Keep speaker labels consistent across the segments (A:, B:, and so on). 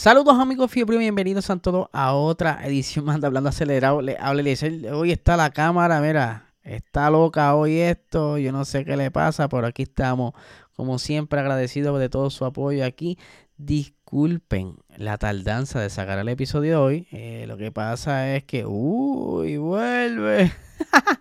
A: Saludos amigos fiebre, bienvenidos a todos a otra edición más de Hablando Acelerado. Le hable hoy está la cámara, mira, está loca hoy esto, yo no sé qué le pasa, pero aquí estamos, como siempre, agradecidos de todo su apoyo aquí. Disculpen la tardanza de sacar el episodio de hoy. Eh, lo que pasa es que, uy, vuelve.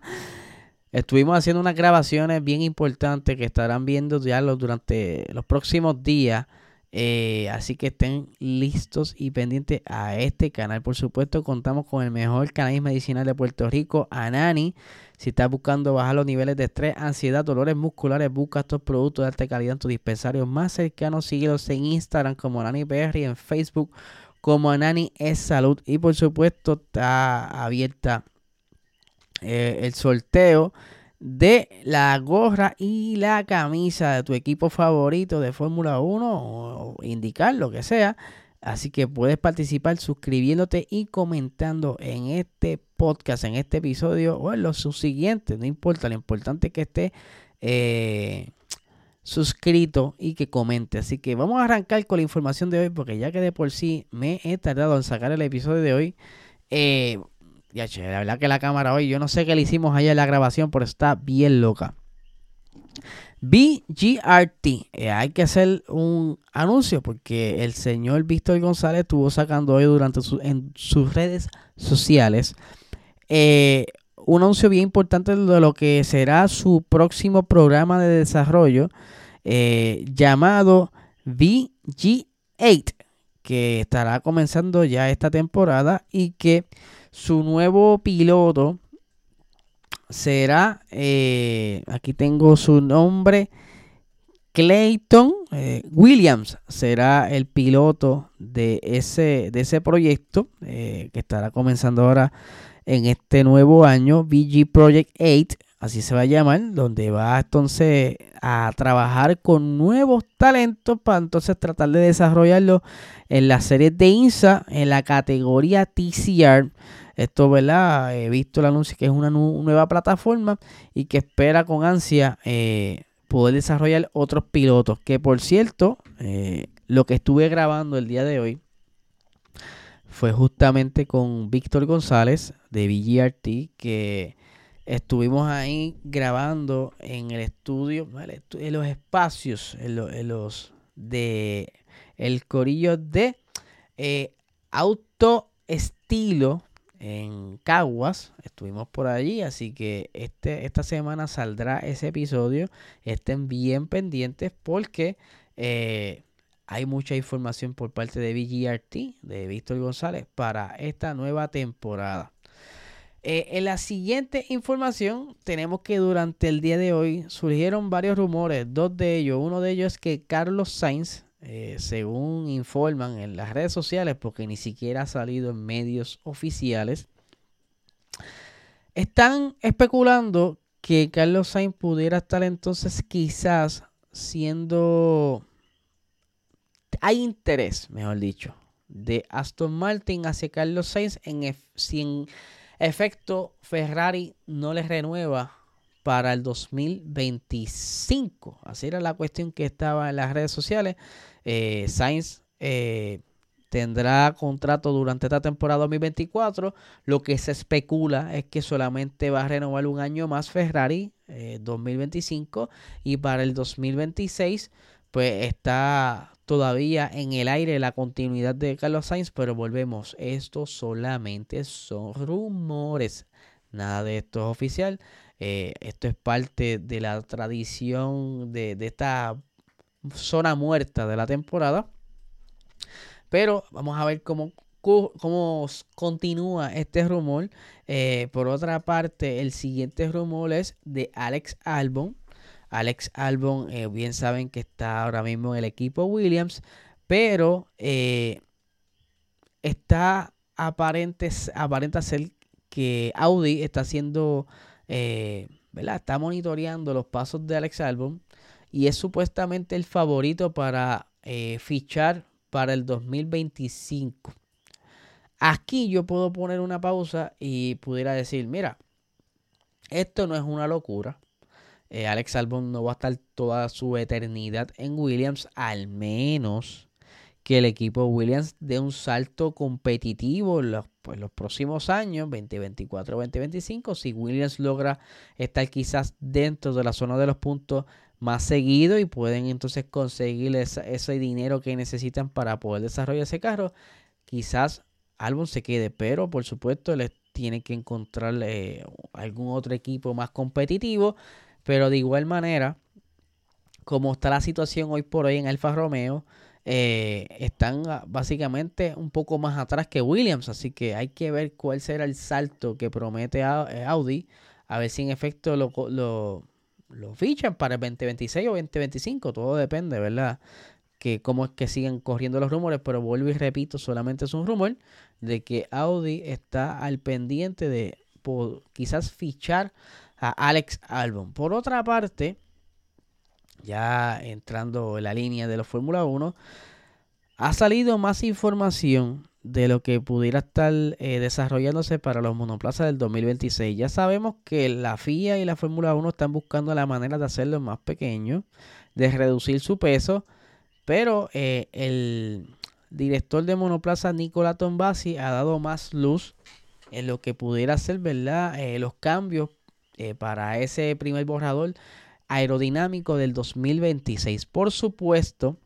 A: Estuvimos haciendo unas grabaciones bien importantes que estarán viendo ya durante los próximos días. Eh, así que estén listos y pendientes a este canal. Por supuesto, contamos con el mejor canal medicinal de Puerto Rico, Anani. Si estás buscando bajar los niveles de estrés, ansiedad, dolores musculares, busca estos productos de alta calidad en tu dispensario más cercano. Síguelos en Instagram como Anani PR y en Facebook como Anani es Salud. Y por supuesto, está abierta eh, el sorteo de la gorra y la camisa de tu equipo favorito de Fórmula 1 o indicar lo que sea. Así que puedes participar suscribiéndote y comentando en este podcast, en este episodio o en los subsiguientes. No importa, lo importante es que esté eh, suscrito y que comente. Así que vamos a arrancar con la información de hoy porque ya que de por sí me he tardado en sacar el episodio de hoy. Eh, ya, che, la verdad que la cámara hoy, yo no sé qué le hicimos allá en la grabación, pero está bien loca. BGRT, eh, hay que hacer un anuncio porque el señor Víctor González estuvo sacando hoy durante en sus redes sociales eh, un anuncio bien importante de lo que será su próximo programa de desarrollo eh, llamado VG8, que estará comenzando ya esta temporada y que su nuevo piloto será, eh, aquí tengo su nombre, Clayton eh, Williams será el piloto de ese, de ese proyecto eh, que estará comenzando ahora en este nuevo año, VG Project 8, así se va a llamar, donde va entonces a trabajar con nuevos talentos para entonces tratar de desarrollarlo en la serie de INSA en la categoría TCR. Esto, ¿verdad? He visto el anuncio que es una nueva plataforma y que espera con ansia eh, poder desarrollar otros pilotos. Que por cierto, eh, lo que estuve grabando el día de hoy fue justamente con Víctor González de VGRT, que estuvimos ahí grabando en el estudio, en los espacios, en, los de el corillo de eh, auto estilo en Caguas. Estuvimos por allí, así que este, esta semana saldrá ese episodio. Estén bien pendientes porque eh, hay mucha información por parte de VGRT, de Víctor González, para esta nueva temporada. Eh, en la siguiente información tenemos que durante el día de hoy surgieron varios rumores, dos de ellos, uno de ellos es que Carlos Sainz, eh, según informan en las redes sociales, porque ni siquiera ha salido en medios oficiales, están especulando que Carlos Sainz pudiera estar entonces quizás siendo... Hay interés, mejor dicho, de Aston Martin hacia Carlos Sainz en, en efecto, Ferrari no les renueva para el 2025. Así era la cuestión que estaba en las redes sociales. Eh, Sainz eh, tendrá contrato durante esta temporada 2024. Lo que se especula es que solamente va a renovar un año más Ferrari 2025 eh, y para el 2026 pues está todavía en el aire la continuidad de Carlos Sainz, pero volvemos, esto solamente son rumores, nada de esto es oficial, eh, esto es parte de la tradición de, esta zona muerta de la temporada, pero vamos a ver cómo continúa este rumor. Eh, por otra parte, el siguiente rumor es de Alex Albon. Alex Albon, eh, bien saben que está ahora mismo en el equipo Williams, pero eh, está aparente, aparenta ser que Audi está haciendo, eh, ¿verdad? Está monitoreando los pasos de Alex Albon y es supuestamente el favorito para fichar para el 2025. Aquí yo puedo poner una pausa y pudiera decir, mira, esto no es una locura. Eh, Alex Albon no va a estar toda su eternidad en Williams, al menos que el equipo Williams dé un salto competitivo en los, pues, los próximos años, 2024, 2025. Si Williams logra estar quizás dentro de la zona de los puntos más seguido y pueden entonces conseguir ese dinero que necesitan para poder desarrollar ese carro, quizás Albon se quede, pero por supuesto les tiene que encontrar eh, algún otro equipo más competitivo pero de igual manera, como está la situación hoy por hoy en Alfa Romeo, eh, están ah, básicamente un poco más atrás que Williams. Así que hay que ver cuál será el salto que promete eh, Audi. A ver si en efecto lo, lo, lo fichan para el 2026 o 2025. Todo depende, ¿verdad? Que cómo es que siguen corriendo los rumores. Pero vuelvo y repito, solamente es un rumor de que Audi está al pendiente de quizás fichar a Alex Albon. Por otra parte, ya entrando en la línea de la Fórmula 1, ha salido más información de lo que pudiera estar eh, desarrollándose para los monoplazas del 2026. Ya sabemos que la FIA y la Fórmula 1 están buscando la manera de hacerlo más pequeño, de reducir su peso, pero eh, el director de monoplaza Nicola Tombasi ha dado más luz en lo que pudiera ser, ¿verdad? Eh, los cambios eh, para ese primer borrador aerodinámico del 2026. Por supuesto,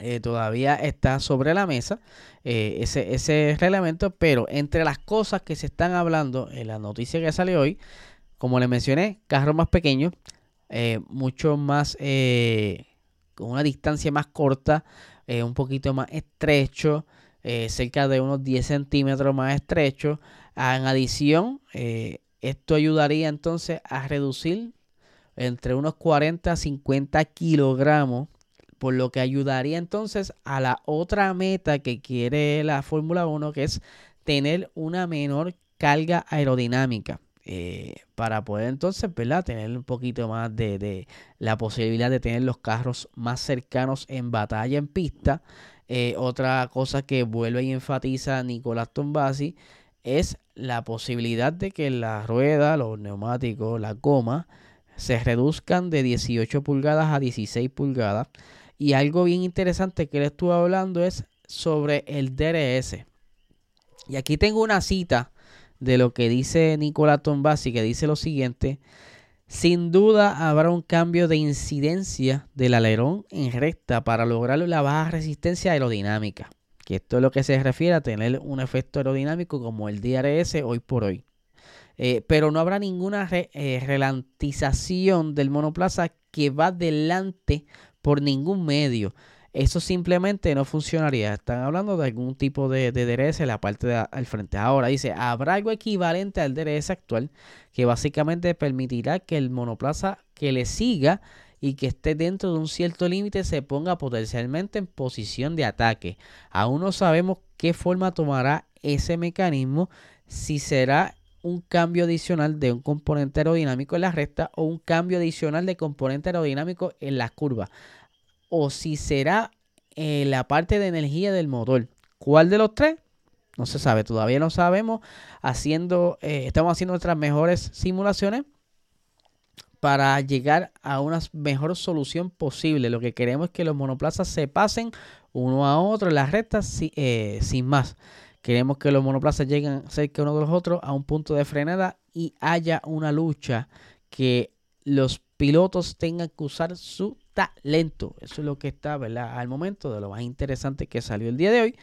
A: eh, todavía está sobre la mesa eh, ese, ese, reglamento, pero entre las cosas que se están hablando en la noticia que sale hoy, como les mencioné, carro más pequeño, mucho más, con una distancia más corta, un poquito más estrecho, cerca de unos 10 centímetros más estrecho. En adición, esto ayudaría entonces a reducir entre unos 40 a 50 kilogramos, por lo que ayudaría entonces a la otra meta que quiere la Fórmula 1, que es tener una menor carga aerodinámica. Eh, para poder entonces ¿verdad? tener un poquito más de, la posibilidad de tener los carros más cercanos en batalla en pista. Eh, otra cosa que vuelve y enfatiza Nicolás Tombasi es la posibilidad de que la rueda, los neumáticos, la goma, se reduzcan de 18 pulgadas a 16 pulgadas. Y algo bien interesante que le estuve hablando es sobre el DRS. Y aquí tengo una cita de lo que dice Nicolás Tombasi, que dice lo siguiente. Sin duda habrá un cambio de incidencia del alerón en recta para lograr la baja resistencia aerodinámica que esto es lo que se refiere a tener un efecto aerodinámico como el DRS hoy por hoy. Eh, pero no habrá ninguna eh, relantización del monoplaza que va delante por ningún medio. Eso simplemente no funcionaría. Están hablando de algún tipo de, DRS en la parte del frente. Ahora dice, habrá algo equivalente al DRS actual que básicamente permitirá que el monoplaza que le siga y que esté dentro de un cierto límite se ponga potencialmente en posición de ataque. Aún no sabemos qué forma tomará ese mecanismo, si será un cambio adicional de un componente aerodinámico en la recta o un cambio adicional de componente aerodinámico en la curva o si será eh, la parte de energía del motor. ¿Cuál de los tres? No se sabe, todavía no sabemos. Haciendo, eh, estamos haciendo nuestras mejores simulaciones para llegar a una mejor solución posible. Lo que queremos es que los monoplazas se pasen uno a otro en las rectas eh, sin más. Queremos que los monoplazas lleguen cerca uno de los otros a un punto de frenada y haya una lucha que los pilotos tengan que usar su talento. Eso es lo que está, ¿verdad? Al momento de lo más interesante que salió el día de hoy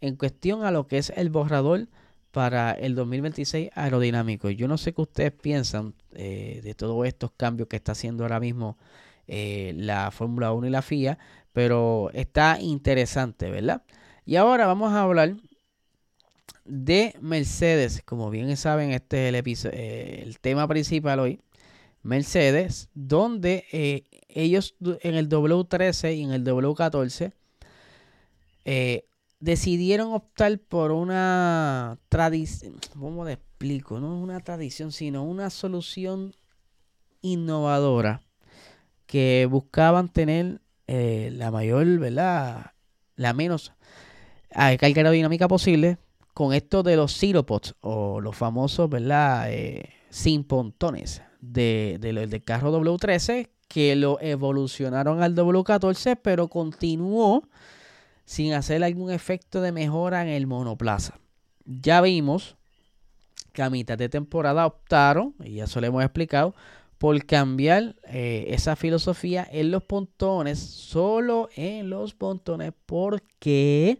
A: en cuestión a lo que es el borrador para el 2026 aerodinámico. Yo no sé qué ustedes piensan eh, de todos estos cambios que está haciendo ahora mismo eh, la Fórmula 1 y la FIA, pero está interesante, ¿verdad? Y ahora vamos a hablar de Mercedes. Como bien saben, este es el, eh, el tema principal hoy. Mercedes, donde ellos en el W13 y en el W14 eh, decidieron optar por una tradición, ¿cómo le explico? No una tradición, sino una solución innovadora que buscaban tener eh, la mayor, ¿verdad? La menos carga aerodinámica posible con esto de los Ciropods o los famosos, ¿verdad? sin pontones de, del carro W13 que lo evolucionaron al W14, pero continuó sin hacer algún efecto de mejora en el monoplaza. Ya vimos que a mitad de temporada optaron, y ya eso lo hemos explicado, por cambiar eh, esa filosofía en los pontones, solo en los pontones, porque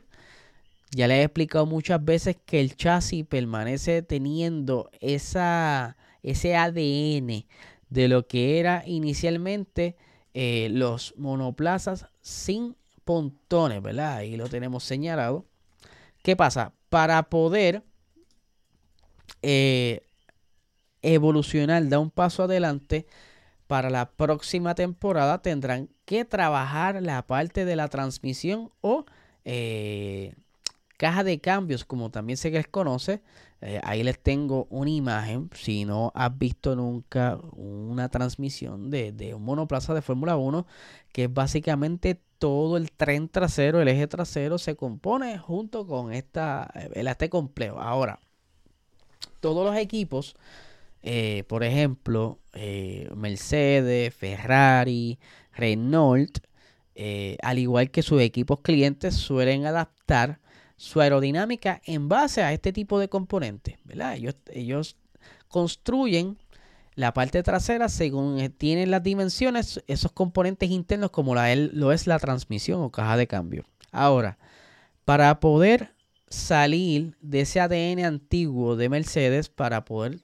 A: ya les he explicado muchas veces que el chasis permanece teniendo esa ese ADN de lo que era inicialmente eh, los monoplazas sin pontones, ¿verdad? Ahí lo tenemos señalado. ¿Qué pasa? Para poder eh, evolucionar, dar un paso adelante, para la próxima temporada tendrán que trabajar la parte de la transmisión o eh, caja de cambios, como también se les conoce, eh, ahí les tengo una imagen. Si no has visto nunca una transmisión de, un monoplaza de Fórmula 1, que es básicamente todo el tren trasero, el eje trasero, se compone junto con esta, este complejo. Ahora, todos los equipos, eh, por ejemplo, eh, Mercedes, Ferrari, Renault, al igual que sus equipos clientes, suelen adaptar su aerodinámica en base a este tipo de componentes. ¿verdad? Ellos, ellos construyen la parte trasera según eh, tienen las dimensiones, esos componentes internos como la, lo es la transmisión o caja de cambio. Ahora, para poder salir de ese ADN antiguo de Mercedes, para poder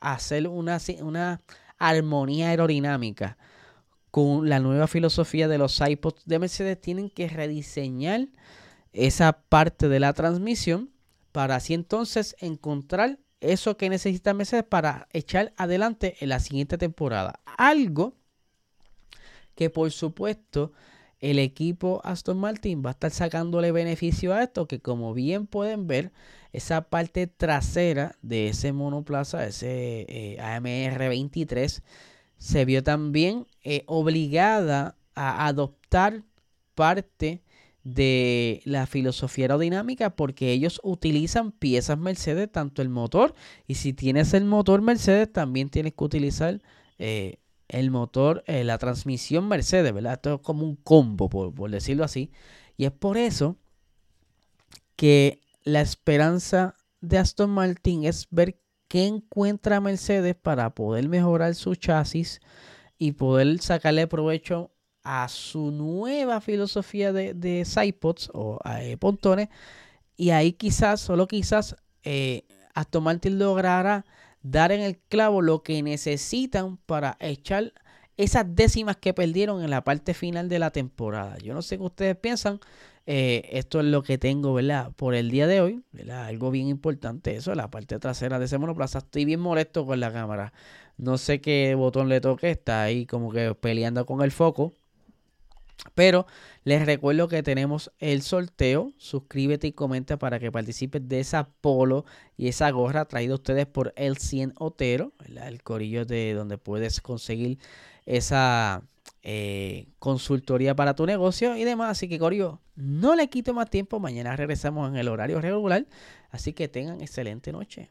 A: hacer una, una armonía aerodinámica con la nueva filosofía de los iPods de Mercedes, tienen que rediseñar esa parte de la transmisión para así entonces encontrar eso que necesita Mercedes para echar adelante en la siguiente temporada. Algo que por supuesto el equipo Aston Martin va a estar sacándole beneficio a esto, que como bien pueden ver, esa parte trasera de ese monoplaza, ese eh, AMR 23, se vio también eh, obligada a adoptar parte de la filosofía aerodinámica porque ellos utilizan piezas Mercedes, tanto el motor, y si tienes el motor Mercedes, también tienes que utilizar eh, el motor, eh, la transmisión Mercedes, ¿verdad? Esto es como un combo, por, por decirlo así. Y es por eso que la esperanza de Aston Martin es ver qué encuentra Mercedes para poder mejorar su chasis y poder sacarle provecho a su nueva filosofía de, de o eh, pontones. Y ahí quizás, solo quizás, eh, Aston Martin logrará dar en el clavo lo que necesitan para echar esas décimas que perdieron en la parte final de la temporada. Yo no sé qué ustedes piensan. Eh, esto es lo que tengo, ¿verdad? Por el día de hoy, ¿verdad? Algo bien importante, eso, la parte trasera de ese monoplaza. Estoy bien molesto con la cámara. No sé qué botón le toque, está ahí como que peleando con el foco. Pero les recuerdo que tenemos el sorteo. Suscríbete y comenta para que participes de esa polo y esa gorra traída a ustedes por El 100 Otero, el corillo de donde puedes conseguir esa eh, consultoría para tu negocio y demás. Así que, Corillo, no le quito más tiempo. Mañana regresamos en el horario regular. Así que tengan excelente noche.